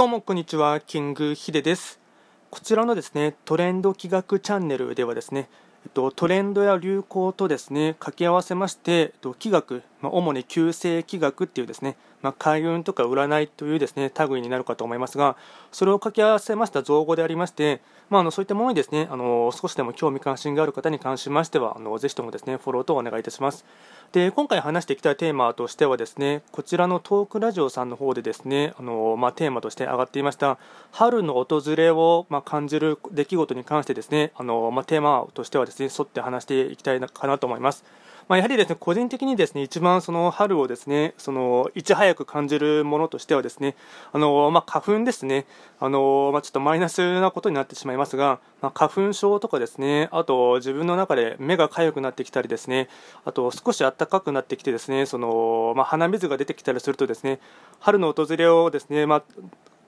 どうもこんにちは、キングヒデです。こちらのですね、トレンド企画チャンネルではですね、えっと、トレンドや流行とですね掛け合わせまして、えっと、気学、まあ、主に旧世気学っていうですね、まあ、開運とか占いというですね類になるかと思いますが、それを掛け合わせました造語でありまして、まあ、あのそういったものにですねあの少しでも興味関心がある方に関しましては、あのぜひともですねフォローとお願いいたします。で今回話していきたいテーマとしてはですねこちらのトークラジオさんの方でですねあの、まあ、テーマとして上がっていました春の訪れを、まあ、感じる出来事に関してですねあの、まあ、テーマとしてはですね沿って話していきたいかなと思います。まあ、やはりですね個人的にですね一番その春をですねそのいち早く感じるものとしてはですねあの、まあ、花粉ですねあの、まあ、ちょっとマイナスなことになってしまいますが、まあ、花粉症とかですねあと自分の中で目が痒くなってきたりですねあと少し暖かくなってきてですねその、まあ、鼻水が出てきたりするとですね春の訪れをですね、まあ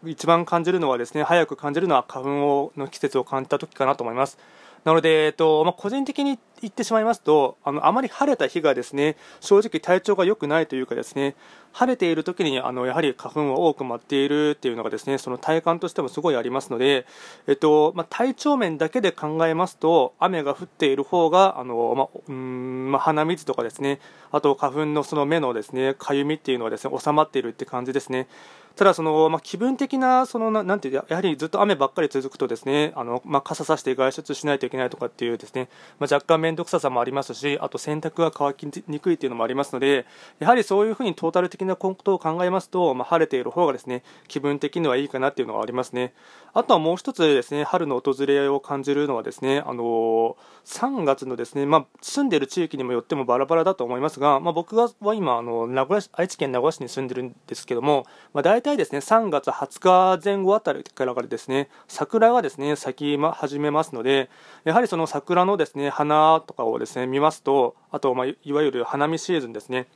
一番感じるのはですね早く感じるのは花粉をの季節を感じた時かなと思います。なので、えっとまあ、個人的に言ってしまいますとあのあまり晴れた日がですね正直体調が良くないというかですね晴れている時にあのやはり花粉は多く舞っているっていうのがですねその体感としてもすごいありますので、えっとまあ、体調面だけで考えますと雨が降っている方があの、まあうんまあ、鼻水とかですねあと花粉のその目のですねかゆみっていうのはですね収まっているって感じですね。ただその、まあ、気分的なそのななんていうやはりずっと雨ばっかり続くとですねあの、まあ、傘さして外出しないといけないとかっていうですね、まあ、若干面倒くささもありますしあと洗濯が乾きにくいというのもありますのでやはりそういうふうにトータル的なことを考えますと、まあ、晴れている方がですね気分的にはいいかなっていうのがありますね。あとはもう一つですね春の訪れを感じるのはですねあの3月のですね、まあ、住んでいる地域にもよってもバラバラだと思いますが、まあ、僕は今あの名古屋市愛知県名古屋市に住んでるんですけども、まあ、大体ですね3月20日前後あたりからですね桜がですね咲き始めますのでやはりその桜のですね花とかをですね見ますとあとまあいわゆる花見シーズンですね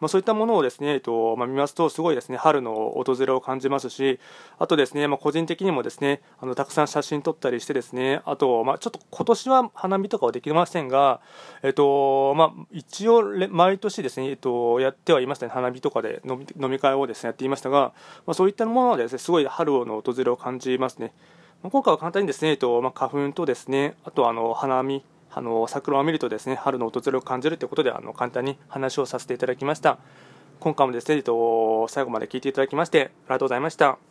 まあ、そういったものをですね、えっとまあ、見ますと、すごいですね春の訪れを感じますし、あとですね、まあ、個人的にもですねあのたくさん写真撮ったりして、ですねあと、まあ、ちょっと今年は花見とかはできませんが、えっとまあ、一応、毎年ですね、えっと、やってはいましたね、花見とかで飲み飲み会をですねやっていましたが、まあ、そういったものはですねすごい春の訪れを感じますね。今回は簡単にですね、えっとまあ、花粉とですねあとあの花見あの桜を見るとですね春の訪れを感じるということであの簡単に話をさせていただきました。今回もですね、えっと、最後まで聞いていただきましてありがとうございました。